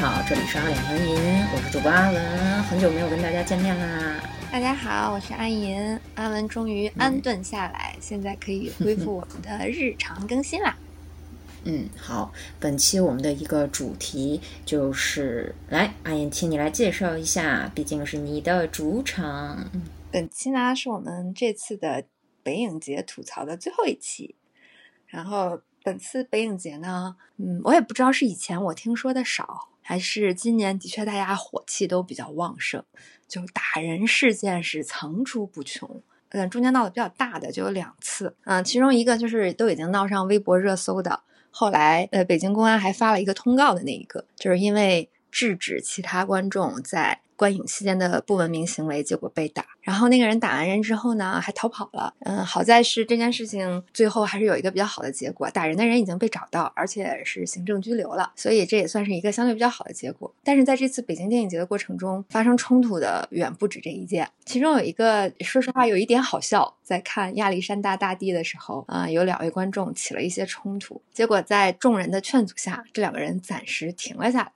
好，这里是阿联欢银，我是主播阿文，很久没有跟大家见面啦。大家好，我是阿银，阿文终于安顿下来，现在可以恢复我们的 日常更新啦。嗯，好，本期我们的一个主题就是，来，阿银，请你来介绍一下，毕竟是你的主场。本期呢是我们这次的北影节吐槽的最后一期，然后本次北影节呢，嗯，我也不知道是以前我听说的少，还是今年的确大家火气都比较旺盛，就打人事件是层出不穷。嗯，中间闹得比较大的就有两次，嗯，其中一个就是都已经闹上微博热搜的，后来呃，北京公安还发了一个通告的那一个，就是因为制止其他观众在观影期间的不文明行为，结果被打。然后那个人打完人之后呢，还逃跑了。嗯，好在是这件事情最后还是有一个比较好的结果，打人的人已经被找到，而且是行政拘留了，所以这也算是一个相对比较好的结果。但是在这次北京电影节的过程中，发生冲突的远不止这一件，其中有一个，说实话有一点好笑，在看亚历山大大帝的时候，啊、有两位观众起了一些冲突，结果在众人的劝阻下，这两个人暂时停了下来。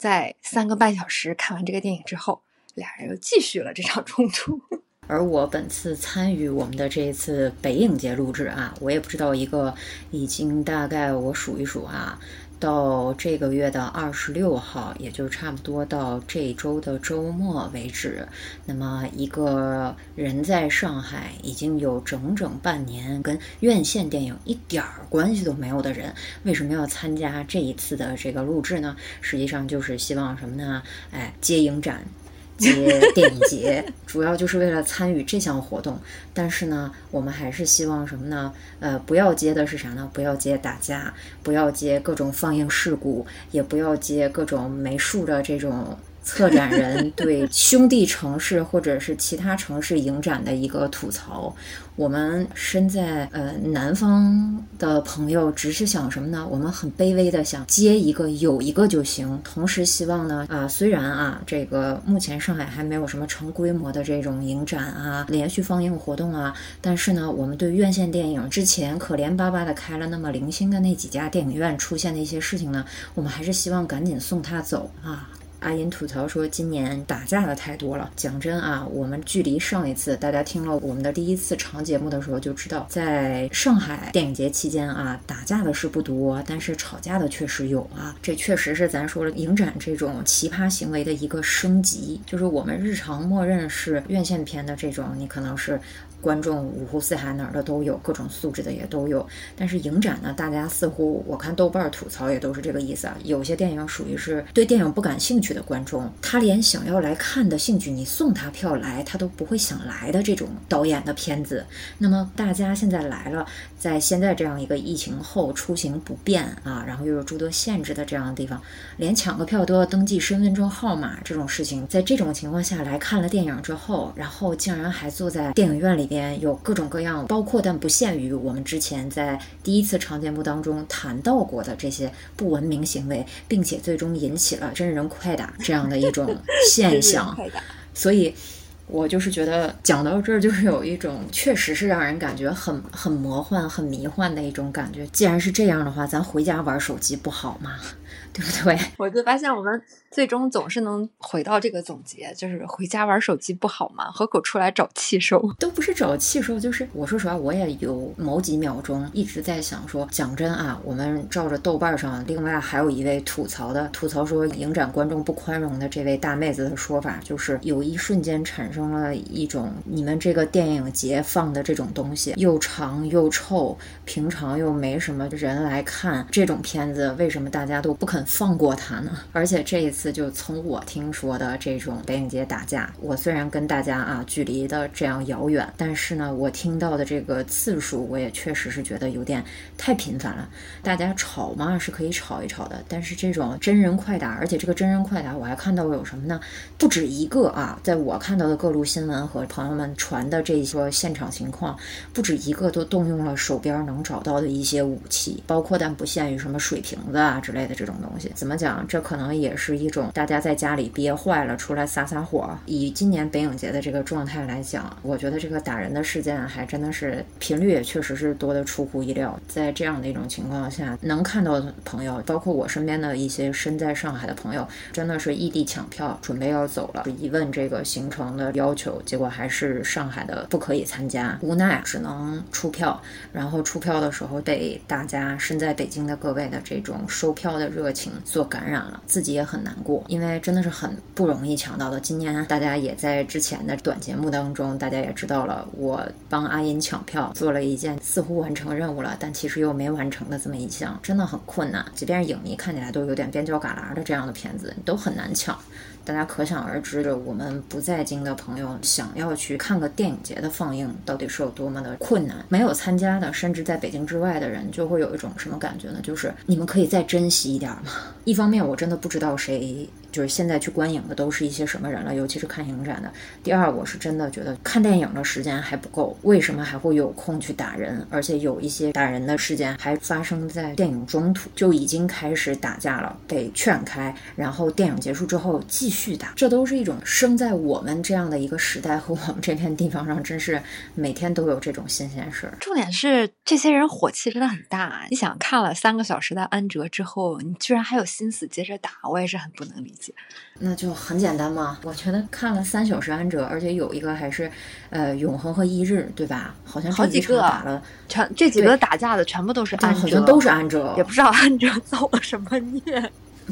在三个半小时看完这个电影之后，俩人又继续了这场冲突。而我本次参与我们的这一次北影节录制啊，我也不知道一个已经大概我数一数啊，到这个月的二十六号，也就差不多到这周的周末为止，那么一个人在上海已经有整整半年，跟院线电影一点儿关系都没有的人，为什么要参加这一次的这个录制呢？实际上就是希望什么呢？哎，接影展。接 电影节，主要就是为了参与这项活动。但是呢，我们还是希望什么呢？呃，不要接的是啥呢？不要接打架，不要接各种放映事故，也不要接各种没数的这种策展人对兄弟城市或者是其他城市影展的一个吐槽。我们身在呃南方的朋友，只是想什么呢？我们很卑微的想接一个有一个就行。同时希望呢，啊、虽然啊，这个目前上海还没有什么成规模的这种影展啊、连续放映活动啊，但是呢，我们对院线电影之前可怜巴巴的开了那么零星的那几家电影院出现的一些事情呢，我们还是希望赶紧送他走啊。阿银吐槽说，今年打架的太多了。讲真啊，我们距离上一次大家听了我们的第一次长节目的时候就知道，在上海电影节期间啊，打架的是不多，但是吵架的确实有啊。这确实是咱说了影展这种奇葩行为的一个升级，就是我们日常默认是院线片的这种，你可能是。观众五湖四海哪儿的都有，各种素质的也都有。但是影展呢，大家似乎我看豆瓣吐槽也都是这个意思啊。有些电影属于是对电影不感兴趣的观众，他连想要来看的兴趣，你送他票来，他都不会想来的这种导演的片子。那么大家现在来了，在现在这样一个疫情后出行不便啊，然后又有诸多限制的这样的地方，连抢个票都要登记身份证号码这种事情，在这种情况下来看了电影之后，然后竟然还坐在电影院里。边有各种各样，包括但不限于我们之前在第一次长节目当中谈到过的这些不文明行为，并且最终引起了真人快打这样的一种现象。所以，我就是觉得讲到这儿，就是有一种确实是让人感觉很很魔幻、很迷幻的一种感觉。既然是这样的话，咱回家玩手机不好吗？对不对？我就发现我们最终总是能回到这个总结，就是回家玩手机不好吗？何苦出来找气受，都不是找气受，就是我说实话，我也有某几秒钟一直在想说，讲真啊，我们照着豆瓣上另外还有一位吐槽的，吐槽说影展观众不宽容的这位大妹子的说法，就是有一瞬间产生了一种你们这个电影节放的这种东西又长又臭，平常又没什么人来看这种片子，为什么大家都不肯？放过他呢？而且这一次，就从我听说的这种北影节打架，我虽然跟大家啊距离的这样遥远，但是呢，我听到的这个次数，我也确实是觉得有点太频繁了。大家吵嘛是可以吵一吵的，但是这种真人快打，而且这个真人快打，我还看到有什么呢？不止一个啊，在我看到的各路新闻和朋友们传的这些现场情况，不止一个都动用了手边能找到的一些武器，包括但不限于什么水瓶子啊之类的这种东东西。怎么讲？这可能也是一种大家在家里憋坏了，出来撒撒火。以今年北影节的这个状态来讲，我觉得这个打人的事件还真的是频率也确实是多的出乎意料。在这样的一种情况下，能看到的朋友，包括我身边的一些身在上海的朋友，真的是异地抢票，准备要走了。一问这个行程的要求，结果还是上海的不可以参加，无奈只能出票。然后出票的时候被大家身在北京的各位的这种售票的热情情所感染了，自己也很难过，因为真的是很不容易抢到的。今年大家也在之前的短节目当中，大家也知道了，我帮阿音抢票做了一件似乎完成任务了，但其实又没完成的这么一项，真的很困难。即便是影迷看起来都有点边角旮旯的这样的片子，都很难抢。大家可想而知，我们不在京的朋友想要去看个电影节的放映，到底是有多么的困难。没有参加的，甚至在北京之外的人，就会有一种什么感觉呢？就是你们可以再珍惜一点吗？一方面，我真的不知道谁。就是现在去观影的都是一些什么人了，尤其是看影展的。第二，我是真的觉得看电影的时间还不够，为什么还会有空去打人？而且有一些打人的事件还发生在电影中途就已经开始打架了，被劝开，然后电影结束之后继续打，这都是一种生在我们这样的一个时代和我们这片地方上，真是每天都有这种新鲜事儿。重点是这些人火气真的很大，你想看了三个小时的安哲之后，你居然还有心思接着打，我也是很不能理解。那就很简单嘛，我觉得看了三小时安哲，而且有一个还是，呃，永恒和一日，对吧？好像好几个打了，全这几个打架的全部都是安哲，好像都是安哲，也不知道安哲造了什么孽。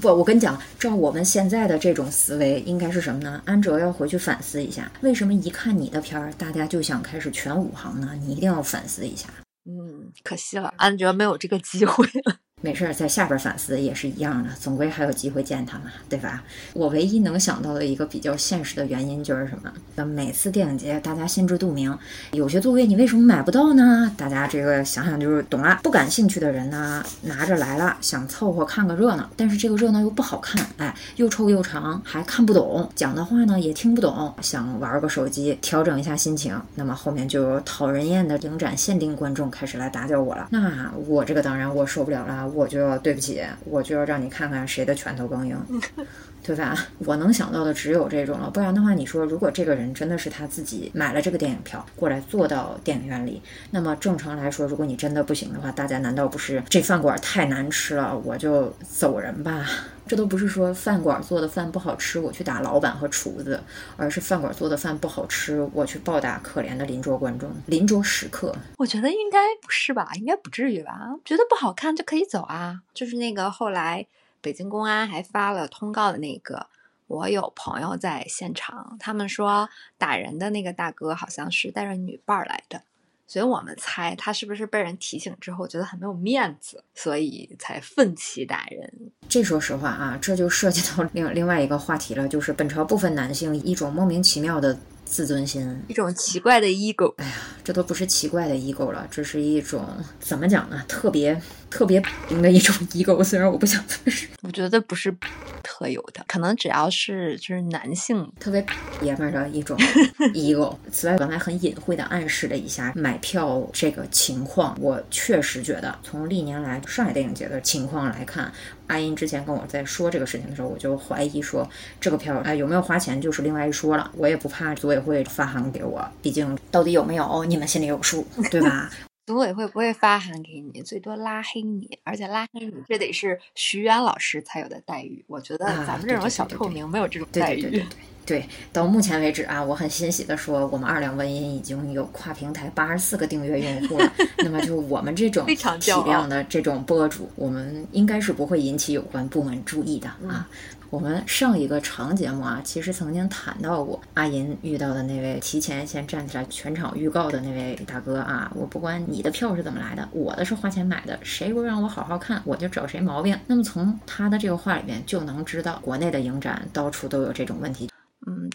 不，我跟你讲，照我们现在的这种思维，应该是什么呢？安哲要回去反思一下，为什么一看你的片儿，大家就想开始全武行呢？你一定要反思一下。嗯，可惜了，安哲没有这个机会了。没事儿，在下边反思也是一样的，总归还有机会见他嘛，对吧？我唯一能想到的一个比较现实的原因就是什么？那每次电影节，大家心知肚明，有些座位你为什么买不到呢？大家这个想想就是懂了。不感兴趣的人呢，拿着来了，想凑合看个热闹，但是这个热闹又不好看，哎，又臭又长，还看不懂，讲的话呢也听不懂，想玩个手机调整一下心情，那么后面就有讨人厌的影展限定观众开始来打搅我了。那我这个当然我受不了了。我就要对不起，我就要让你看看谁的拳头更硬，对吧？我能想到的只有这种了，不然的话，你说如果这个人真的是他自己买了这个电影票过来坐到电影院里，那么正常来说，如果你真的不行的话，大家难道不是这饭馆太难吃了，我就走人吧？这都不是说饭馆做的饭不好吃，我去打老板和厨子，而是饭馆做的饭不好吃，我去暴打可怜的邻桌观众、邻桌食客。我觉得应该不是吧？应该不至于吧？觉得不好看就可以走啊！就是那个后来北京公安还发了通告的那个，我有朋友在现场，他们说打人的那个大哥好像是带着女伴来的。所以我们猜他是不是被人提醒之后觉得很没有面子，所以才奋起打人。这说实话啊，这就涉及到另另外一个话题了，就是本朝部分男性一种莫名其妙的自尊心，一种奇怪的 ego。哎呀，这都不是奇怪的 ego 了，这是一种怎么讲呢？特别特别的一种 ego。虽然我不想这么说，我觉得不是。特有的，可能只要是就是男性特别爷们儿的一种 ego。此外，刚才很隐晦的暗示了一下买票这个情况。我确实觉得，从历年来上海电影节的情况来看，阿英之前跟我在说这个事情的时候，我就怀疑说这个票啊有没有花钱就是另外一说了。我也不怕组委会发函给我，毕竟到底有没有你们心里有数，对吧？组委会不会发函给你，最多拉黑你，而且拉黑你这得是徐媛老师才有的待遇。我觉得咱们这种小透明没有这种待遇。对对对 对，到目前为止啊，我很欣喜的说，我们二两文音已经有跨平台八十四个订阅用户了。那么就我们这种体量的这种博主，我们应该是不会引起有关部门注意的啊。我们上一个长节目啊，其实曾经谈到过阿银遇到的那位提前先站起来全场预告的那位大哥啊。我不管你的票是怎么来的，我的是花钱买的，谁不让我好好看，我就找谁毛病。那么从他的这个话里面就能知道，国内的影展到处都有这种问题。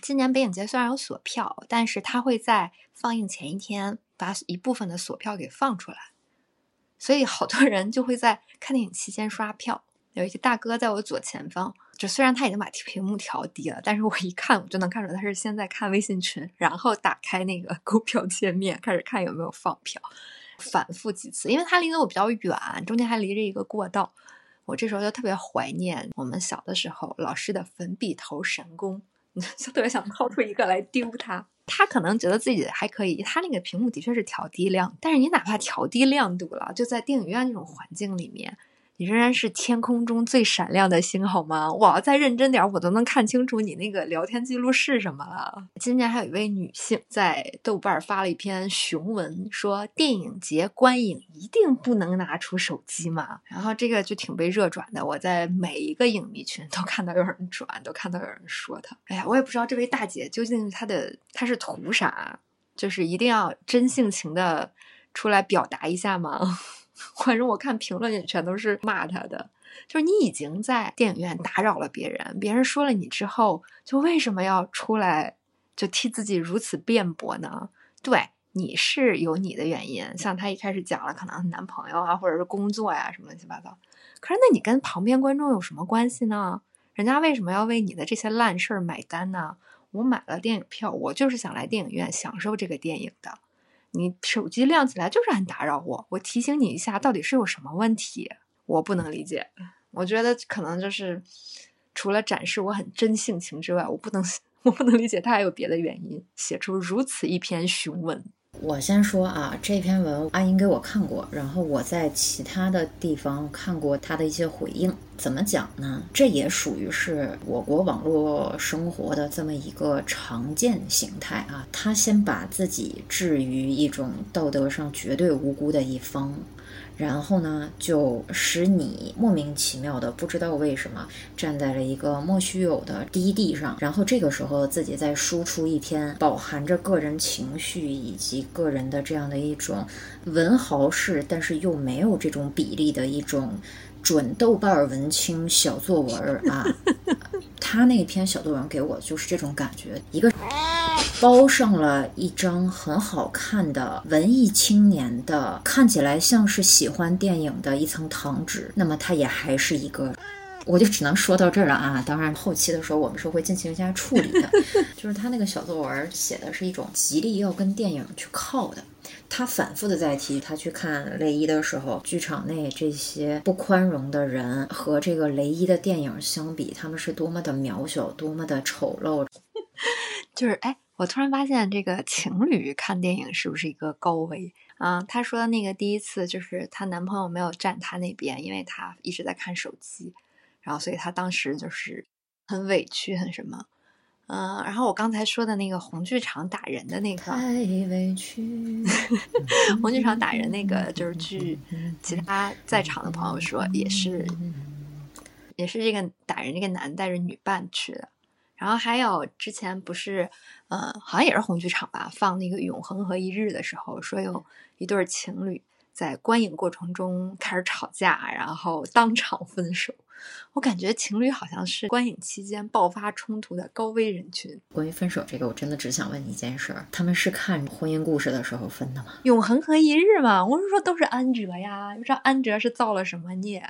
今年北影节虽然有锁票，但是他会在放映前一天把一部分的锁票给放出来，所以好多人就会在看电影期间刷票。有一些大哥在我左前方。就虽然他已经把屏幕调低了，但是我一看我就能看出来他是先在看微信群，然后打开那个购票界面开始看有没有放票，反复几次，因为他离得我比较远，中间还离着一个过道，我这时候就特别怀念我们小的时候老师的粉笔头神功，就特别想掏出一个来丢他。他可能觉得自己还可以，他那个屏幕的确是调低亮，但是你哪怕调低亮度了，就在电影院那种环境里面。你仍然是天空中最闪亮的星，好吗？我要再认真点，我都能看清楚你那个聊天记录是什么了。今年还有一位女性在豆瓣发了一篇雄文，说电影节观影一定不能拿出手机嘛。然后这个就挺被热转的，我在每一个影迷群都看到有人转，都看到有人说他。哎呀，我也不知道这位大姐究竟她的她是图啥，就是一定要真性情的出来表达一下吗？反正我看评论也全都是骂他的，就是你已经在电影院打扰了别人，别人说了你之后，就为什么要出来就替自己如此辩驳呢？对，你是有你的原因，像他一开始讲了，可能男朋友啊，或者是工作呀什么乱七八糟。可是那你跟旁边观众有什么关系呢？人家为什么要为你的这些烂事儿买单呢？我买了电影票，我就是想来电影院享受这个电影的。你手机亮起来就是很打扰我，我提醒你一下，到底是有什么问题？我不能理解。我觉得可能就是除了展示我很真性情之外，我不能 我不能理解他还有别的原因，写出如此一篇雄文。我先说啊，这篇文阿英给我看过，然后我在其他的地方看过他的一些回应。怎么讲呢？这也属于是我国网络生活的这么一个常见形态啊。他先把自己置于一种道德上绝对无辜的一方。然后呢，就使你莫名其妙的不知道为什么站在了一个莫须有的低地上，然后这个时候自己再输出一篇饱含着个人情绪以及个人的这样的一种文豪式，但是又没有这种比例的一种准豆瓣文青小作文啊。他那篇小作文给我就是这种感觉，一个。包上了一张很好看的文艺青年的，看起来像是喜欢电影的一层糖纸。那么它也还是一个，我就只能说到这儿了啊。当然后期的时候我们是会进行一下处理的。就是他那个小作文写的是一种极力要跟电影去靠的，他反复的在提他去看雷伊的时候，剧场内这些不宽容的人和这个雷伊的电影相比，他们是多么的渺小，多么的丑陋。就是哎。我突然发现，这个情侣看电影是不是一个高危啊？她说的那个第一次就是她男朋友没有站她那边，因为她一直在看手机，然后所以她当时就是很委屈，很什么。嗯，然后我刚才说的那个红剧场打人的那个，太委屈。红剧场打人那个，就是据 其他在场的朋友说，也是，也是这个打人这个男带着女伴去的。然后还有之前不是，呃，好像也是红剧场吧，放那个《永恒和一日》的时候，说有一对情侣在观影过程中开始吵架，然后当场分手。我感觉情侣好像是观影期间爆发冲突的高危人群。关于分手这个，我真的只想问你一件事儿：他们是看婚姻故事的时候分的吗？《永恒和一日》嘛，我是说都是安哲呀，不知道安哲是造了什么孽。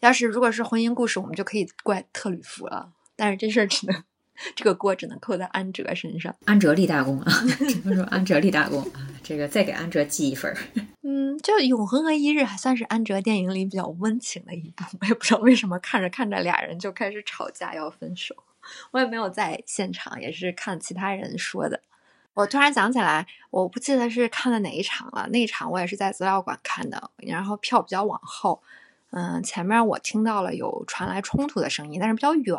要是如果是婚姻故事，我们就可以怪特吕弗了。但是这事儿只能。这个锅只能扣在安哲身上，安哲立大功啊！只能说安哲立大功啊！这个再给安哲记一份儿。嗯，就《永恒和一日》还算是安哲电影里比较温情的一部，我也不知道为什么看着看着俩人就开始吵架要分手。我也没有在现场，也是看其他人说的。我突然想起来，我不记得是看的哪一场了。那场我也是在资料馆看的，然后票比较往后。嗯，前面我听到了有传来冲突的声音，但是比较远。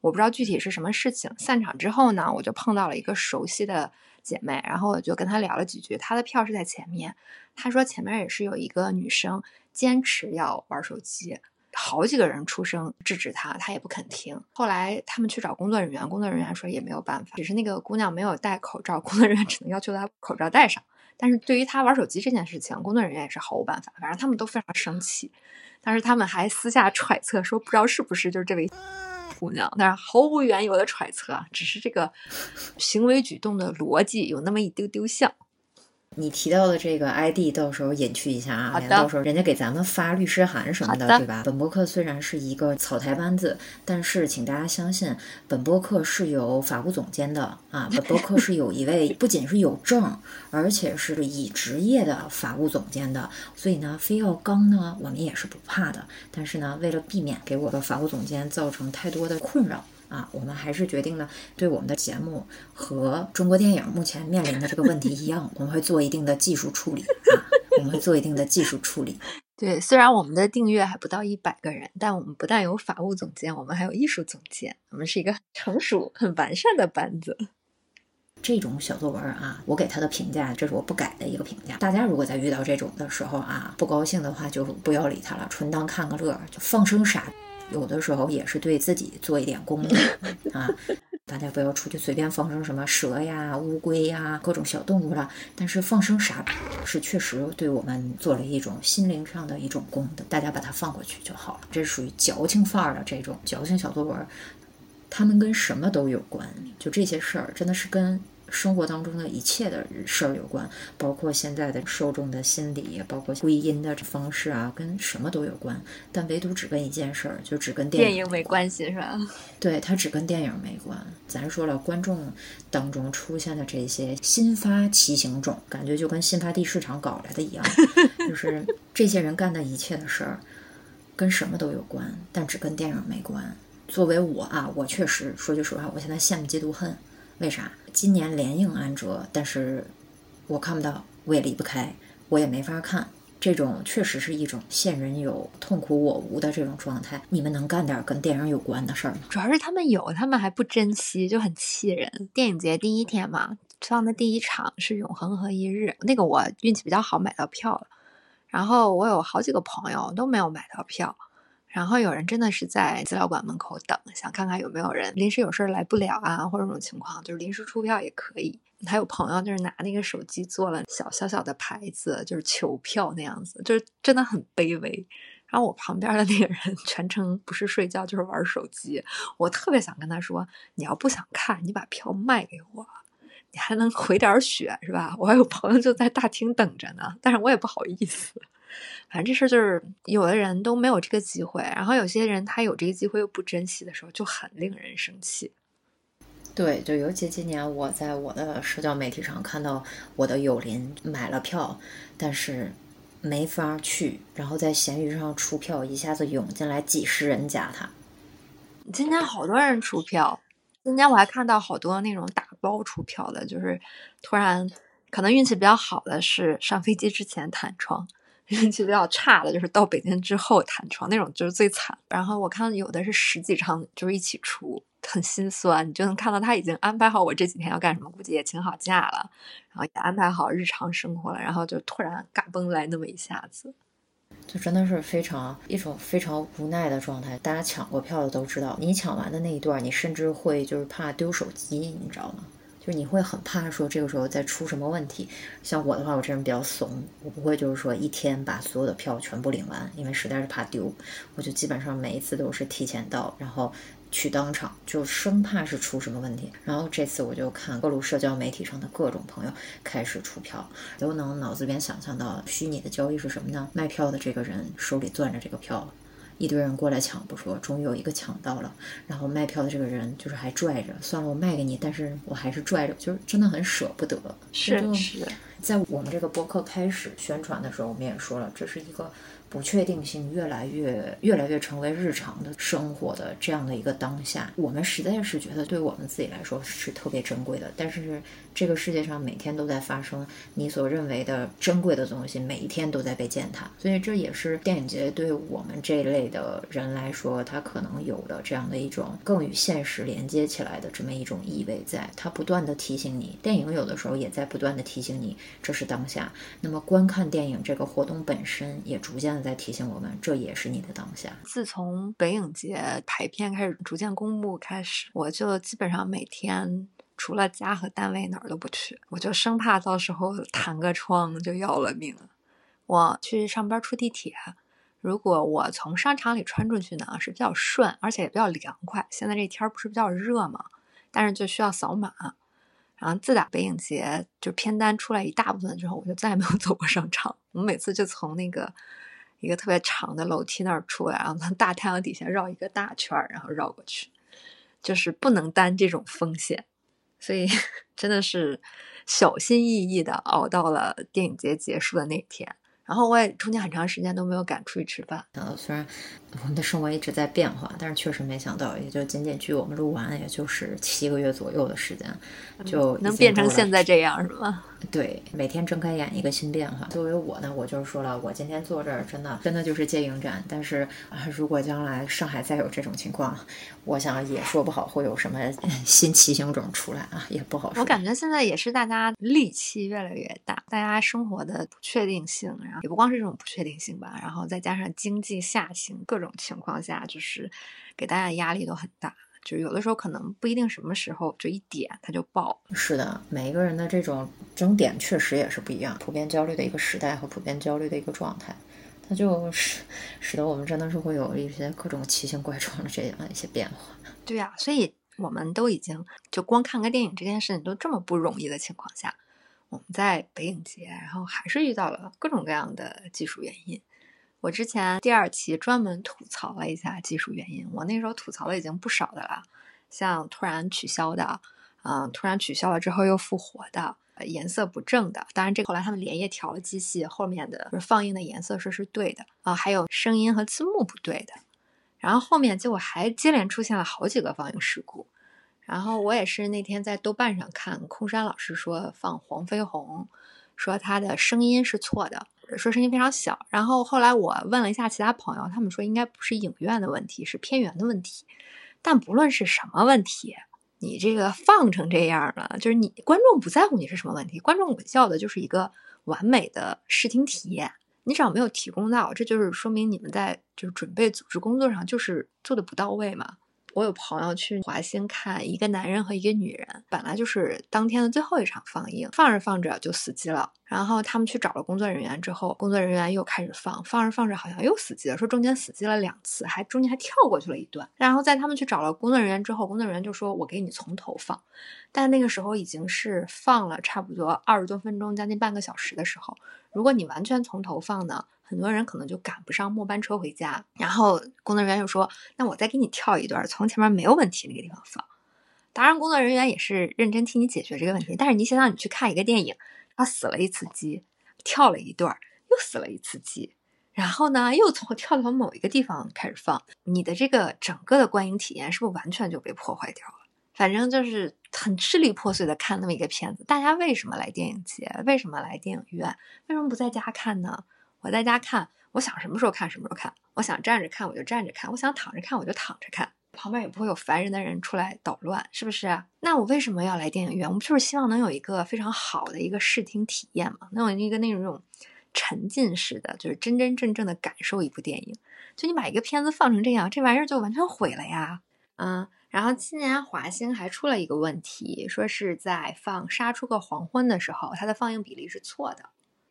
我不知道具体是什么事情。散场之后呢，我就碰到了一个熟悉的姐妹，然后我就跟她聊了几句。她的票是在前面，她说前面也是有一个女生坚持要玩手机，好几个人出声制止她，她也不肯听。后来他们去找工作人员，工作人员说也没有办法，只是那个姑娘没有戴口罩，工作人员只能要求她口罩戴上。但是对于她玩手机这件事情，工作人员也是毫无办法。反正他们都非常生气，但是他们还私下揣测说，不知道是不是就是这位。姑娘，但是毫无缘由的揣测，只是这个行为举动的逻辑有那么一丢丢像。你提到的这个 ID，到时候隐去一下啊，好的到时候人家给咱们发律师函什么的，的对吧？本博客虽然是一个草台班子，但是请大家相信，本博客是有法务总监的啊，本博客是有一位不仅是有证，而且是以职业的法务总监的，所以呢，非要刚呢，我们也是不怕的。但是呢，为了避免给我的法务总监造成太多的困扰。啊，我们还是决定呢，对我们的节目和中国电影目前面临的这个问题一样，我们会做一定的技术处理啊，我们会做一定的技术处理。对，虽然我们的订阅还不到一百个人，但我们不但有法务总监，我们还有艺术总监，我们是一个很成熟、很完善的班子。这种小作文啊，我给他的评价，这是我不改的一个评价。大家如果在遇到这种的时候啊，不高兴的话，就不要理他了，纯当看个乐，就放声傻。有的时候也是对自己做一点功德 啊！大家不要出去随便放生什么蛇呀、乌龟呀、各种小动物了。但是放生啥是确实对我们做了一种心灵上的一种功德，大家把它放过去就好了。这是属于矫情范儿的这种矫情小作文，他们跟什么都有关。就这些事儿，真的是跟。生活当中的一切的事儿有关，包括现在的受众的心理，包括归因的方式啊，跟什么都有关。但唯独只跟一件事儿，就只跟电影没关系，是吧？对，它只跟电影没关。咱说了，观众当中出现的这些新发奇形种，感觉就跟新发地市场搞来的一样，就是这些人干的一切的事儿，跟什么都有关，但只跟电影没关。作为我啊，我确实说句实话，我现在羡慕嫉妒恨。为啥？今年连映安哲，但是我看不到，我也离不开，我也没法看。这种确实是一种现人有痛苦我无的这种状态。你们能干点跟电影有关的事儿吗？主要是他们有，他们还不珍惜，就很气人。电影节第一天嘛，上的第一场是《永恒和一日》，那个我运气比较好，买到票了。然后我有好几个朋友都没有买到票。然后有人真的是在资料馆门口等，想看看有没有人临时有事来不了啊，或者这种情况，就是临时出票也可以。还有朋友就是拿那个手机做了小小小的牌子，就是求票那样子，就是真的很卑微。然后我旁边的那个人 全程不是睡觉就是玩手机，我特别想跟他说，你要不想看，你把票卖给我，你还能回点血是吧？我还有朋友就在大厅等着呢，但是我也不好意思。反正这事儿就是，有的人都没有这个机会，然后有些人他有这个机会又不珍惜的时候，就很令人生气。对，就尤其今年我在我的社交媒体上看到我的友邻买了票，但是没法去，然后在闲鱼上出票，一下子涌进来几十人加他。今年好多人出票，今年我还看到好多那种打包出票的，就是突然可能运气比较好的是上飞机之前弹窗。运气比较差的就是到北京之后弹窗那种就是最惨。然后我看有的是十几张就是一起出，很心酸。你就能看到他已经安排好我这几天要干什么，估计也请好假了，然后也安排好日常生活了，然后就突然嘎嘣来那么一下子，就真的是非常一种非常无奈的状态。大家抢过票的都知道，你抢完的那一段，你甚至会就是怕丢手机，你知道吗？就你会很怕说这个时候再出什么问题。像我的话，我这人比较怂，我不会就是说一天把所有的票全部领完，因为实在是怕丢。我就基本上每一次都是提前到，然后去当场，就生怕是出什么问题。然后这次我就看各路社交媒体上的各种朋友开始出票，都能脑子里边想象到虚拟的交易是什么呢？卖票的这个人手里攥着这个票。一堆人过来抢不说，终于有一个抢到了，然后卖票的这个人就是还拽着，算了，我卖给你，但是我还是拽着，就是真的很舍不得。是是，在我们这个播客开始宣传的时候，我们也说了，这是一个。不确定性越来越越来越成为日常的生活的这样的一个当下，我们实在是觉得对我们自己来说是特别珍贵的。但是这个世界上每天都在发生你所认为的珍贵的东西，每一天都在被践踏。所以这也是电影节对我们这一类的人来说，它可能有的这样的一种更与现实连接起来的这么一种意味，在它不断的提醒你，电影有的时候也在不断的提醒你，这是当下。那么观看电影这个活动本身也逐渐的。在提醒我们，这也是你的当下。自从北影节排片开始逐渐公布开始，我就基本上每天除了家和单位哪儿都不去，我就生怕到时候弹个窗就要了命了。我去上班出地铁，如果我从商场里穿出去呢，是比较顺，而且也比较凉快。现在这天儿不是比较热吗？但是就需要扫码。然后自打北影节就片单出来一大部分之后，我就再也没有走过商场。我每次就从那个一个特别长的楼梯那儿出来，然后从大太阳底下绕一个大圈，然后绕过去，就是不能担这种风险。所以 真的是小心翼翼的熬到了电影节结束的那天。然后我也中间很长时间都没有敢出去吃饭。呃，虽然我们的生活一直在变化，但是确实没想到，也就仅仅距我们录完，也就是七个月左右的时间，就能变成现在这样，是吗？对，每天睁开眼一个新变化。作为我呢，我就是说了，我今天坐这儿，真的真的就是接影展。但是啊，如果将来上海再有这种情况，我想也说不好会有什么 新骑行种出来啊，也不好说。我感觉现在也是大家戾气越来越大，大家生活的不确定性，然后也不光是这种不确定性吧，然后再加上经济下行，各种情况下，就是给大家压力都很大。就有的时候可能不一定什么时候就一点它就爆。是的，每一个人的这种这种点确实也是不一样。普遍焦虑的一个时代和普遍焦虑的一个状态，它就使使得我们真的是会有一些各种奇形怪状的这样一些变化。对呀，所以我们都已经就光看个电影这件事情都这么不容易的情况下，我们在北影节，然后还是遇到了各种各样的技术原因。我之前第二期专门吐槽了一下技术原因，我那时候吐槽的已经不少的了，像突然取消的，嗯，突然取消了之后又复活的，颜色不正的，当然这后来他们连夜调了机器，后面的放映的颜色是是对的啊，还有声音和字幕不对的，然后后面结果还接连出现了好几个放映事故，然后我也是那天在豆瓣上看空山老师说放黄飞鸿，说他的声音是错的。说声音非常小，然后后来我问了一下其他朋友，他们说应该不是影院的问题，是片源的问题。但不论是什么问题，你这个放成这样了，就是你观众不在乎你是什么问题，观众要的就是一个完美的视听体验。你只要没有提供到，这就是说明你们在就是准备组织工作上就是做的不到位嘛。我有朋友去华星看《一个男人和一个女人》，本来就是当天的最后一场放映，放着放着就死机了。然后他们去找了工作人员之后，工作人员又开始放，放着放着好像又死机了，说中间死机了两次，还中间还跳过去了一段。然后在他们去找了工作人员之后，工作人员就说：“我给你从头放。”但那个时候已经是放了差不多二十多分钟，将近半个小时的时候，如果你完全从头放呢？很多人可能就赶不上末班车回家，然后工作人员又说：“那我再给你跳一段，从前面没有问题那个地方放。”当然，工作人员也是认真替你解决这个问题。但是你想想，你去看一个电影，他死了一次机，跳了一段，又死了一次机，然后呢，又从跳到某一个地方开始放，你的这个整个的观影体验是不是完全就被破坏掉了？反正就是很支离破碎的看那么一个片子。大家为什么来电影节？为什么来电影院？为什么不在家看呢？我在家看，我想什么时候看什么时候看。我想站着看我就站着看，我想躺着看我就躺着看，旁边也不会有烦人的人出来捣乱，是不是？那我为什么要来电影院？我们就是希望能有一个非常好的一个视听体验嘛，能有一个那种沉浸式的，就是真真正正的感受一部电影。就你把一个片子放成这样，这玩意儿就完全毁了呀。嗯，然后今年华星还出了一个问题，说是在放《杀出个黄昏》的时候，它的放映比例是错的。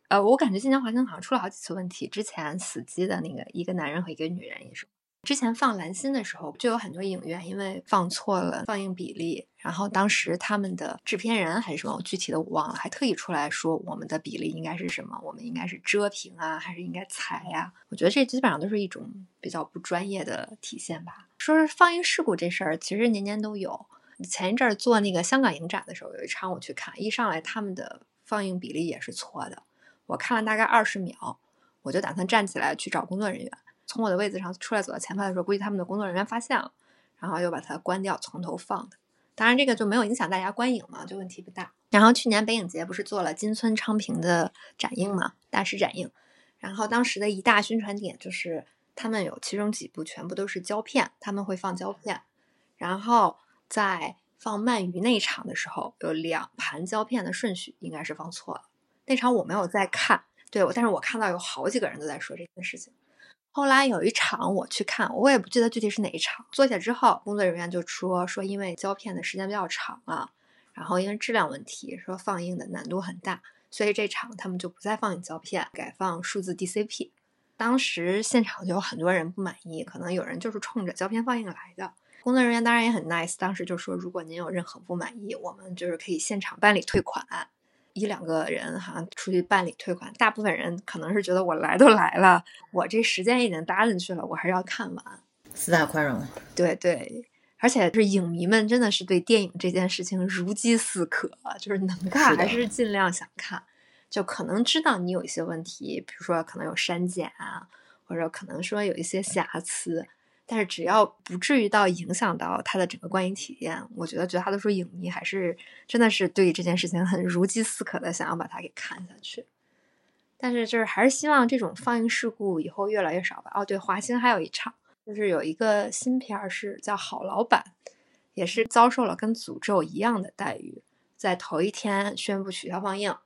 呃，我感觉今年华星好像出了好几次问题。之前死机的那个一个男人和一个女人也是。之前放蓝心的时候，就有很多影院因为放错了放映比例，然后当时他们的制片人还是什么，我具体的我忘了，还特意出来说我们的比例应该是什么，我们应该是遮屏啊，还是应该裁呀？我觉得这基本上都是一种比较不专业的体现吧。说是放映事故这事儿，其实年年都有。前一阵儿做那个香港影展的时候，有一场我去看，一上来他们的放映比例也是错的。我看了大概二十秒，我就打算站起来去找工作人员。从我的位子上出来走到前排的时候，估计他们的工作人员发现了，然后又把它关掉，从头放的。当然这个就没有影响大家观影嘛，就问题不大。然后去年北影节不是做了金村昌平的展映嘛，大师展映。然后当时的一大宣传点就是他们有其中几部全部都是胶片，他们会放胶片。然后在放鳗鱼那一场的时候，有两盘胶片的顺序应该是放错了。那场我没有在看，对我，但是我看到有好几个人都在说这件事情。后来有一场我去看，我也不记得具体是哪一场。坐下之后，工作人员就说说因为胶片的时间比较长了，然后因为质量问题，说放映的难度很大，所以这场他们就不再放映胶片，改放数字 DCP。当时现场就有很多人不满意，可能有人就是冲着胶片放映来的。工作人员当然也很 nice，当时就说如果您有任何不满意，我们就是可以现场办理退款。一两个人哈出去办理退款，大部分人可能是觉得我来都来了，我这时间已经搭进去了，我还是要看完。四大宽容，对对，而且是影迷们真的是对电影这件事情如饥似渴，就是能看还是尽量想看。就可能知道你有一些问题，比如说可能有删减啊，或者可能说有一些瑕疵。但是只要不至于到影响到他的整个观影体验，我觉得绝大多数影迷还是真的是对这件事情很如饥似渴的，想要把它给看下去。但是就是还是希望这种放映事故以后越来越少吧。哦，对，华星还有一场，就是有一个新片儿是叫《好老板》，也是遭受了跟诅咒一样的待遇，在头一天宣布取消放映，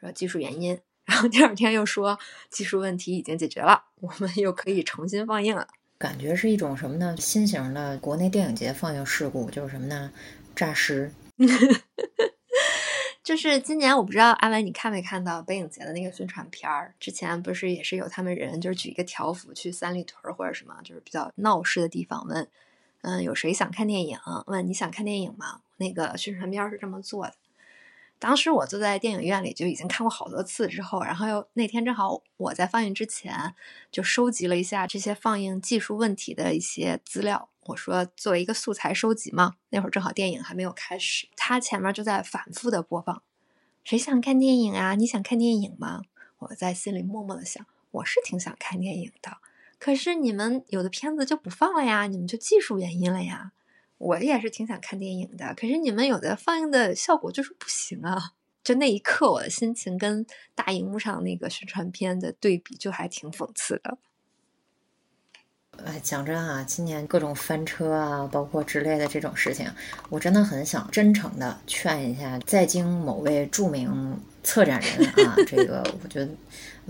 说技术原因，然后第二天又说技术问题已经解决了，我们又可以重新放映了。感觉是一种什么呢？新型的国内电影节放映事故，就是什么呢？诈尸。就是今年我不知道阿文你看没看到北影节的那个宣传片儿？之前不是也是有他们人就是举一个条幅去三里屯或者什么，就是比较闹市的地方问，嗯，有谁想看电影？问你想看电影吗？那个宣传片是这么做的。当时我坐在电影院里就已经看过好多次，之后，然后又那天正好我在放映之前就收集了一下这些放映技术问题的一些资料。我说作为一个素材收集嘛，那会儿正好电影还没有开始，它前面就在反复的播放。谁想看电影啊？你想看电影吗？我在心里默默的想，我是挺想看电影的，可是你们有的片子就不放了呀，你们就技术原因了呀。我也是挺想看电影的，可是你们有的放映的效果就是不行啊！就那一刻，我的心情跟大荧幕上那个宣传片的对比，就还挺讽刺的。哎，讲真啊，今年各种翻车啊，包括之类的这种事情，我真的很想真诚的劝一下在京某位著名策展人啊，这个我觉得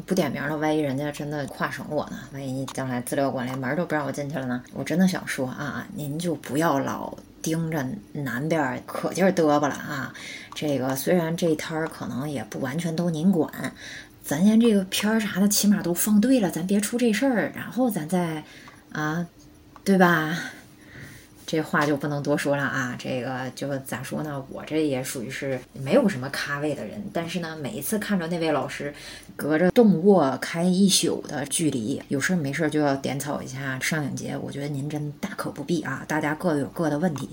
不点名了，万一人家真的跨省我呢？万一将来资料馆连门都不让我进去了呢？我真的想说啊，您就不要老盯着南边可劲儿嘚吧了啊！这个虽然这摊儿可能也不完全都您管，咱先这个片儿啥的起码都放对了，咱别出这事儿，然后咱再。啊，对吧？这话就不能多说了啊！这个就咋说呢？我这也属于是没有什么咖位的人，但是呢，每一次看着那位老师隔着动卧开一宿的距离，有事没事就要点草一下上影节，我觉得您真大可不必啊！大家各有各的问题，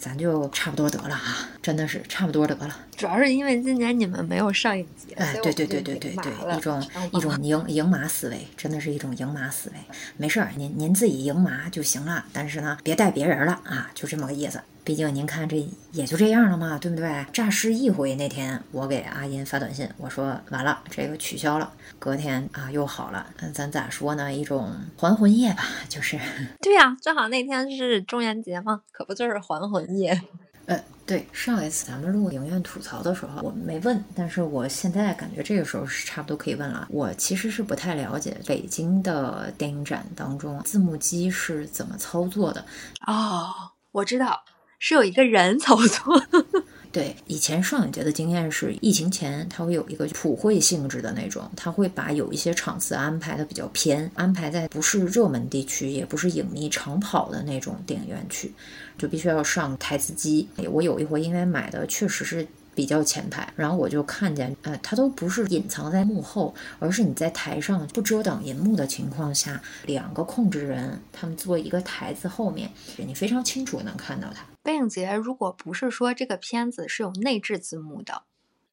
咱就差不多得了啊！真的是差不多得了。主要是因为今年你们没有上影节，哎，对对对对对对，一种一种赢赢麻思维，真的是一种赢麻思维。没事儿，您您自己赢麻就行了，但是呢，别带别人了。啊，就这么个意思。毕竟您看这也就这样了嘛，对不对？诈尸一回那天，我给阿音发短信，我说完了，这个取消了。隔天啊，又好了。嗯，咱咋说呢？一种还魂夜吧，就是。对呀，正好那天是中元节嘛，可不就是还魂夜？呃，对，上一次咱们录影院吐槽的时候，我没问，但是我现在感觉这个时候是差不多可以问了。我其实是不太了解北京的电影展当中字幕机是怎么操作的。哦，我知道。是有一个人操作，对，以前上影节的经验是，疫情前它会有一个普惠性质的那种，它会把有一些场次安排的比较偏，安排在不是热门地区，也不是影迷常跑的那种电影院去，就必须要上台词机。我有一回因为买的确实是。比较前排，然后我就看见，呃，他都不是隐藏在幕后，而是你在台上不遮挡银幕的情况下，两个控制人他们坐一个台子后面，你非常清楚能看到他。北影节如果不是说这个片子是有内置字幕的，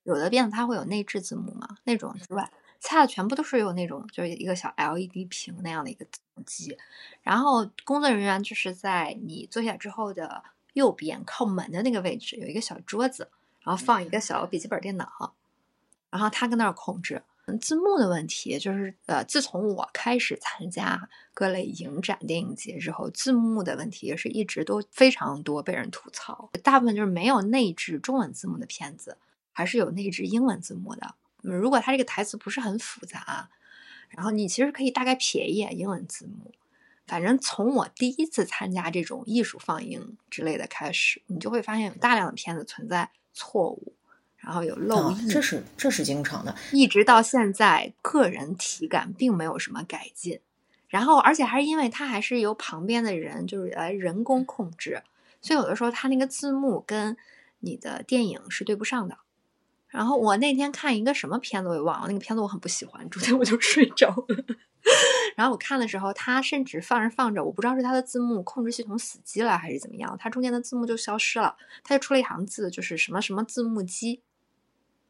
有的片子它会有内置字幕嘛，那种之外，其他的全部都是有那种就是一个小 LED 屏那样的一个字幕机，然后工作人员就是在你坐下之后的右边靠门的那个位置有一个小桌子。然后放一个小笔记本电脑，然后他跟那儿控制字幕的问题。就是呃，自从我开始参加各类影展、电影节之后，字幕的问题也是一直都非常多被人吐槽。大部分就是没有内置中文字幕的片子，还是有内置英文字幕的。如果它这个台词不是很复杂，然后你其实可以大概瞥一眼英文字幕。反正从我第一次参加这种艺术放映之类的开始，你就会发现有大量的片子存在。错误，然后有漏译，这是这是经常的，一直到现在，个人体感并没有什么改进。然后而且还是因为它还是由旁边的人就是来人工控制，所以有的时候它那个字幕跟你的电影是对不上的。然后我那天看一个什么片子我也忘了，那个片子我很不喜欢，中间我就睡着了。然后我看的时候，它甚至放着放着，我不知道是它的字幕控制系统死机了还是怎么样，它中间的字幕就消失了，它就出了一行字，就是什么什么字幕机，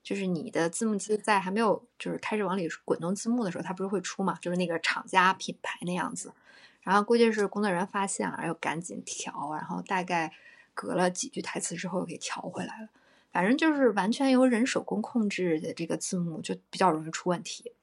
就是你的字幕机在还没有就是开始往里滚动字幕的时候，它不是会出嘛，就是那个厂家品牌那样子。然后估计是工作人员发现，然后赶紧调，然后大概隔了几句台词之后给调回来了。反正就是完全由人手工控制的这个字幕，就比较容易出问题。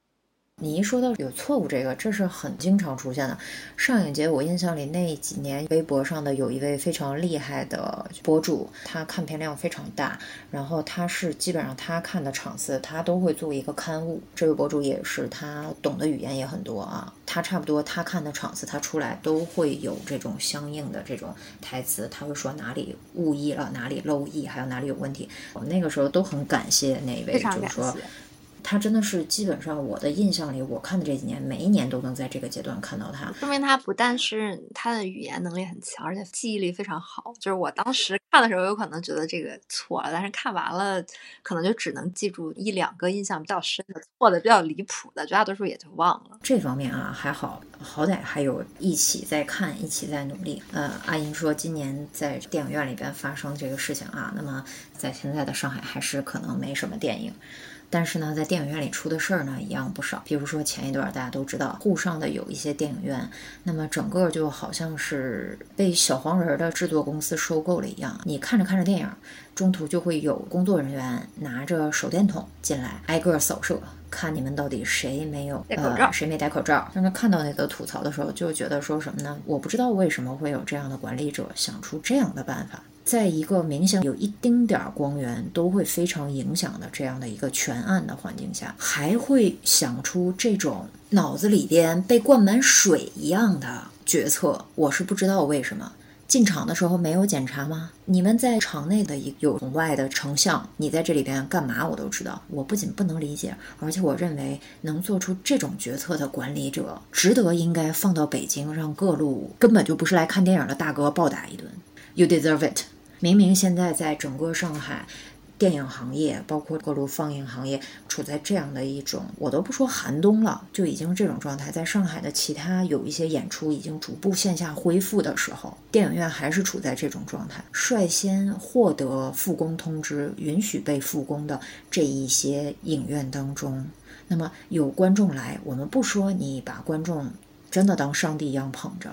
你一说到有错误这个，这是很经常出现的。上影节我印象里那几年，微博上的有一位非常厉害的博主，他看片量非常大，然后他是基本上他看的场次，他都会做一个刊物。这位博主也是，他懂的语言也很多啊。他差不多他看的场次，他出来都会有这种相应的这种台词，他会说哪里误译了，哪里漏译，还有哪里有问题。我那个时候都很感谢那位，就是说。他真的是基本上我的印象里，我看的这几年，每一年都能在这个阶段看到他。说明他不但是他的语言能力很强，而且记忆力非常好。就是我当时看的时候，有可能觉得这个错了，但是看完了，可能就只能记住一两个印象比较深的，错的比较离谱的，绝大多数也就忘了。这方面啊还好，好歹还有一起在看，一起在努力。呃，阿英说今年在电影院里边发生这个事情啊，那么在现在的上海还是可能没什么电影。但是呢，在电影院里出的事儿呢一样不少。比如说前一段大家都知道，沪上的有一些电影院，那么整个就好像是被小黄人的制作公司收购了一样。你看着看着电影，中途就会有工作人员拿着手电筒进来，挨个扫射，看你们到底谁没有呃谁没戴口罩。当时看到那个吐槽的时候，就觉得说什么呢？我不知道为什么会有这样的管理者想出这样的办法。在一个明显有一丁点儿光源都会非常影响的这样的一个全暗的环境下，还会想出这种脑子里边被灌满水一样的决策，我是不知道为什么。进场的时候没有检查吗？你们在场内的一有红外的成像，你在这里边干嘛？我都知道。我不仅不能理解，而且我认为能做出这种决策的管理者，值得应该放到北京，让各路根本就不是来看电影的大哥暴打一顿。You deserve it。明明现在在整个上海电影行业，包括各路放映行业，处在这样的一种，我都不说寒冬了，就已经这种状态。在上海的其他有一些演出已经逐步线下恢复的时候，电影院还是处在这种状态。率先获得复工通知，允许被复工的这一些影院当中，那么有观众来，我们不说你把观众真的当上帝一样捧着。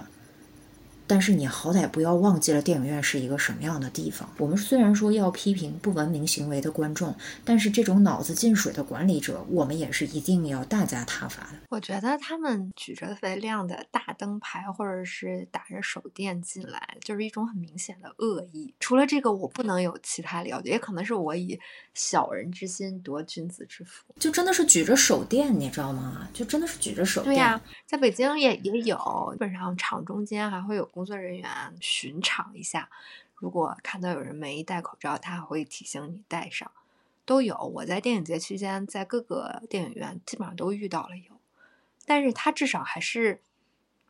但是你好歹不要忘记了电影院是一个什么样的地方。我们虽然说要批评不文明行为的观众，但是这种脑子进水的管理者，我们也是一定要大加挞伐的。我觉得他们举着特别亮的大灯牌，或者是打着手电进来，就是一种很明显的恶意。除了这个，我不能有其他了解，也可能是我以小人之心夺君子之腹，就真的是举着手电，你知道吗？就真的是举着手电。对呀，在北京也也有，基本上场中间还会有工。作人员巡场一下，如果看到有人没戴口罩，他会提醒你戴上。都有，我在电影节期间在各个电影院基本上都遇到了有，但是他至少还是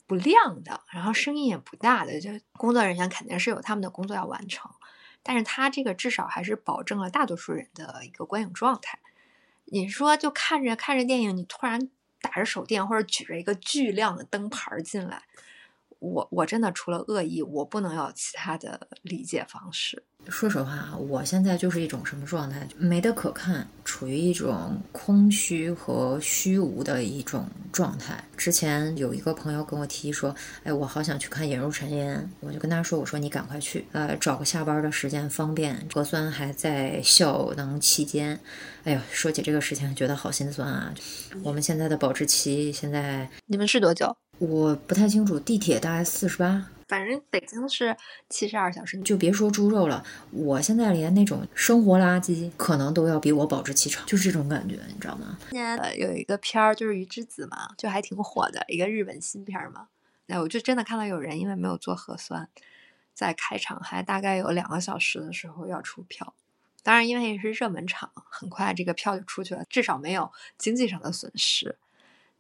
不亮的，然后声音也不大的，就工作人员肯定是有他们的工作要完成，但是他这个至少还是保证了大多数人的一个观影状态。你说就看着看着电影，你突然打着手电或者举着一个巨亮的灯牌进来。我我真的除了恶意，我不能有其他的理解方式。说实话，我现在就是一种什么状态？没得可看，处于一种空虚和虚无的一种状态。之前有一个朋友跟我提说：“哎，我好想去看《引入尘烟》。”我就跟他说：“我说你赶快去，呃，找个下班的时间方便，核酸还在效能期间。”哎呦，说起这个事情，觉得好心酸啊！我们现在的保质期现在你们是多久？我不太清楚，地铁大概四十八，反正北京是七十二小时。就别说猪肉了，我现在连那种生活垃圾可能都要比我保质期长，就是这种感觉，你知道吗？今年有一个片儿就是《鱼之子》嘛，就还挺火的一个日本新片嘛。哎，我就真的看到有人因为没有做核酸，在开场还大概有两个小时的时候要出票。当然，因为也是热门场，很快这个票就出去了，至少没有经济上的损失。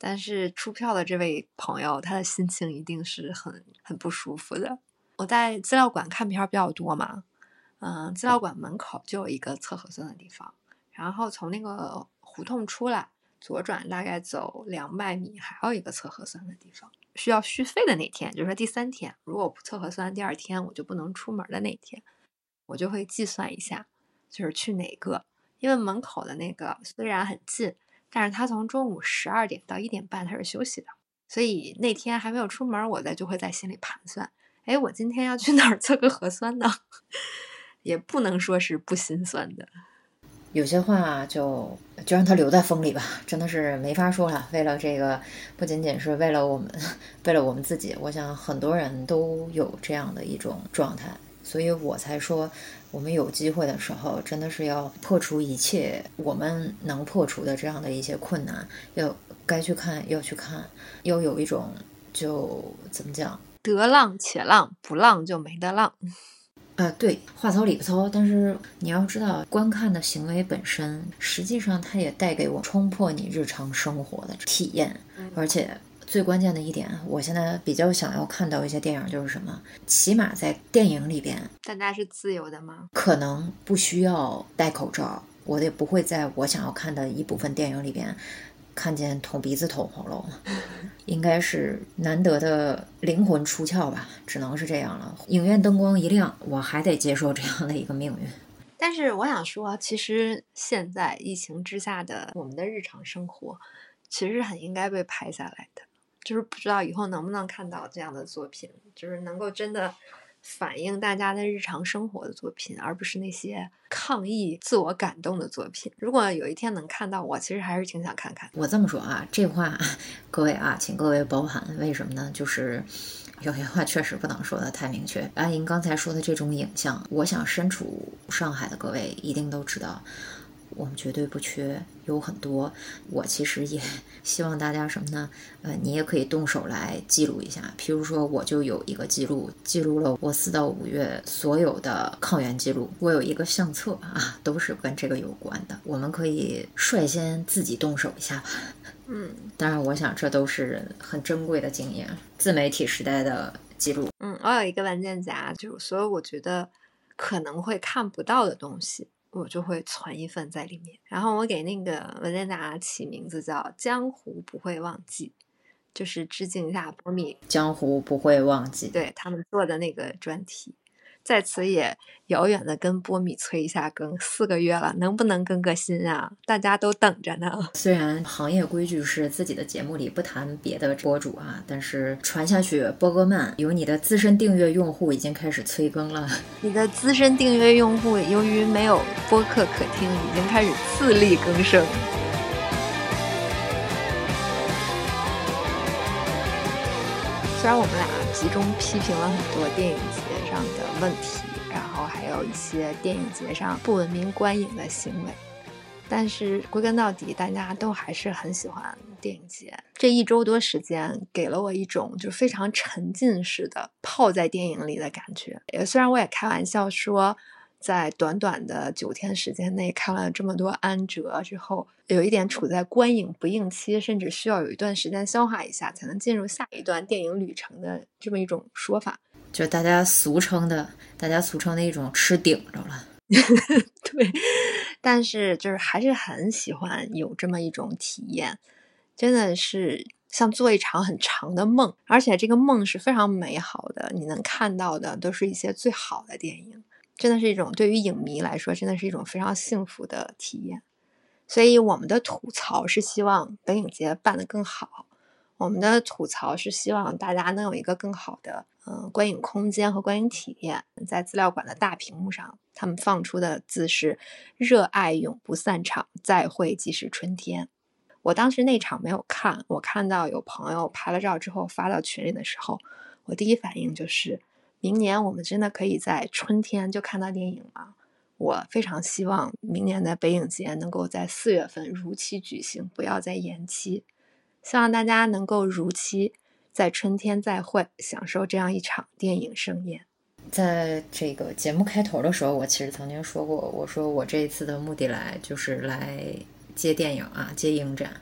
但是出票的这位朋友，他的心情一定是很很不舒服的。我在资料馆看片比较多嘛，嗯，资料馆门口就有一个测核酸的地方，然后从那个胡同出来，左转大概走两百米，还有一个测核酸的地方。需要续费的那天，就是说第三天，如果不测核酸，第二天我就不能出门的那天，我就会计算一下，就是去哪个。因为门口的那个虽然很近，但是他从中午十二点到一点半他是休息的，所以那天还没有出门，我在就会在心里盘算：哎，我今天要去哪儿测个核酸呢？也不能说是不心酸的。有些话就就让它留在风里吧，真的是没法说了。为了这个，不仅仅是为了我们，为了我们自己，我想很多人都有这样的一种状态，所以我才说，我们有机会的时候，真的是要破除一切我们能破除的这样的一些困难，要该去看要去看，要有一种就怎么讲，得浪且浪，不浪就没得浪。啊，对，话糙理不糙，但是你要知道，观看的行为本身，实际上它也带给我冲破你日常生活的体验。而且最关键的一点，我现在比较想要看到一些电影，就是什么，起码在电影里边，大家是自由的吗？可能不需要戴口罩，我也不会在我想要看的一部分电影里边。看见捅鼻子捅喉咙，应该是难得的灵魂出窍吧，只能是这样了。影院灯光一亮，我还得接受这样的一个命运。但是我想说，其实现在疫情之下的我们的日常生活，其实很应该被拍下来的。就是不知道以后能不能看到这样的作品，就是能够真的。反映大家的日常生活的作品，而不是那些抗议、自我感动的作品。如果有一天能看到，我其实还是挺想看看。我这么说啊，这话各位啊，请各位包涵。为什么呢？就是有些话确实不能说的太明确。阿莹刚才说的这种影像，我想身处上海的各位一定都知道。我们绝对不缺，有很多。我其实也 希望大家什么呢？呃，你也可以动手来记录一下。譬如说，我就有一个记录，记录了我四到五月所有的抗原记录。我有一个相册啊，都是跟这个有关的。我们可以率先自己动手一下吧。嗯，当然，我想这都是很珍贵的经验，自媒体时代的记录。嗯，我有一个文件夹，就是所有我觉得可能会看不到的东西。我就会存一份在里面，然后我给那个文件夹起名字叫《江湖不会忘记》，就是致敬一下波米，《江湖不会忘记》对他们做的那个专题。在此也遥远的跟波米催一下更，四个月了，能不能更个新啊？大家都等着呢。虽然行业规矩是自己的节目里不谈别的博主啊，但是传下去波哥曼，有你的资深订阅用户已经开始催更了。你的资深订阅用户由于没有播客可听，已经开始自力更生。虽然我们俩集中批评了很多电影问题，然后还有一些电影节上不文明观影的行为，但是归根到底，大家都还是很喜欢电影节。这一周多时间，给了我一种就非常沉浸式的泡在电影里的感觉。虽然我也开玩笑说。在短短的九天时间内看了这么多安哲之后，有一点处在观影不应期，甚至需要有一段时间消化一下，才能进入下一段电影旅程的这么一种说法，就大家俗称的，大家俗称的一种吃顶着了。对，但是就是还是很喜欢有这么一种体验，真的是像做一场很长的梦，而且这个梦是非常美好的，你能看到的都是一些最好的电影。真的是一种对于影迷来说，真的是一种非常幸福的体验。所以，我们的吐槽是希望北影节办得更好。我们的吐槽是希望大家能有一个更好的嗯观影空间和观影体验。在资料馆的大屏幕上，他们放出的字是“热爱永不散场，再会即是春天”。我当时那场没有看，我看到有朋友拍了照之后发到群里的时候，我第一反应就是。明年我们真的可以在春天就看到电影吗？我非常希望明年的北影节能够在四月份如期举行，不要再延期。希望大家能够如期在春天再会，享受这样一场电影盛宴。在这个节目开头的时候，我其实曾经说过，我说我这一次的目的来就是来接电影啊，接影展。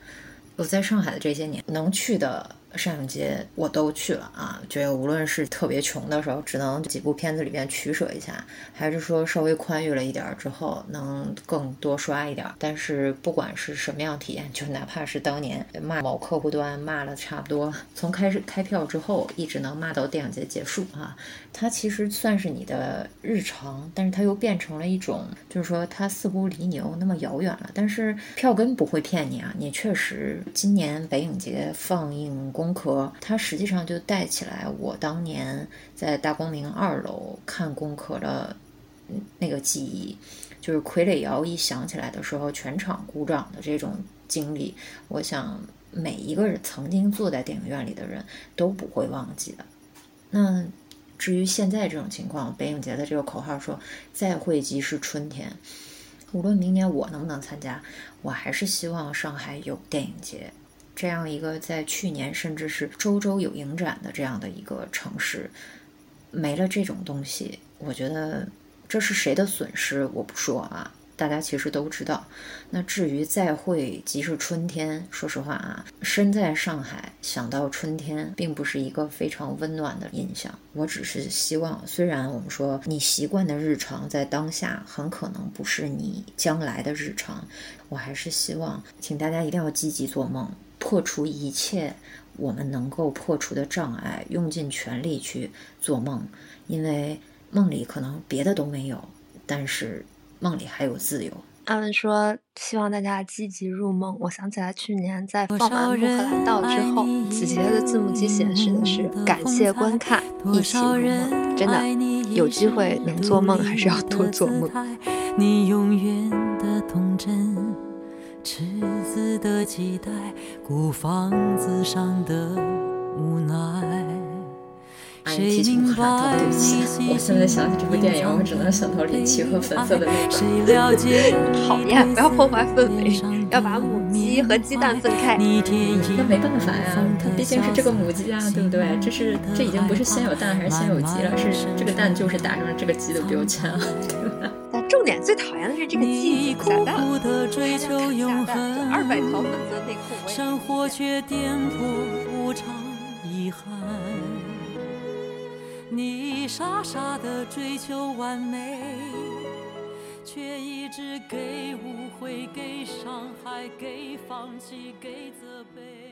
我在上海的这些年，能去的。上影节我都去了啊，觉得无论是特别穷的时候，只能几部片子里边取舍一下，还是说稍微宽裕了一点之后，能更多刷一点。但是不管是什么样体验，就哪怕是当年骂某客户端骂了差不多，从开始开票之后，一直能骂到电影节结束啊，它其实算是你的日常，但是它又变成了一种，就是说它似乎离你又那么遥远了。但是票根不会骗你啊，你确实今年北影节放映。功课，它实际上就带起来我当年在大光明二楼看功课的那个记忆，就是傀儡摇一响起来的时候，全场鼓掌的这种经历。我想每一个人曾经坐在电影院里的人都不会忘记的。那至于现在这种情况，北影节的这个口号说“再会即是春天”，无论明年我能不能参加，我还是希望上海有电影节。这样一个在去年甚至是周周有影展的这样的一个城市，没了这种东西，我觉得这是谁的损失？我不说啊，大家其实都知道。那至于再会即是春天，说实话啊，身在上海想到春天，并不是一个非常温暖的印象。我只是希望，虽然我们说你习惯的日常在当下很可能不是你将来的日常，我还是希望，请大家一定要积极做梦。破除一切我们能够破除的障碍，用尽全力去做梦，因为梦里可能别的都没有，但是梦里还有自由。阿文说：“希望大家积极入梦。”我想起来，去年在放完《穆赫兰道》之后，子杰的字幕机显示的是“感谢观看，一起入梦”。真的，有机会能做梦，还是要多做梦。你永远的童真。赤子的期待，古房子上的无奈。哎，提起穆赫兰道，对不起，我现在想起这部电影，我只能想到李琦和粉色的那个。讨厌，不要破坏氛围，要把母鸡和鸡蛋分开。那没办法呀，它毕竟是这个母鸡啊，对不对？这是这已经不是先有蛋还是先有鸡了，是这个蛋就是打上了这个鸡的标签啊。重点最讨厌的是这个记忆下蛋，还能看下蛋，二百条粉色内裤。生活却颠簸无常遗憾，你傻傻的追求完美，却一直给误会，给伤害，给放弃，给责备。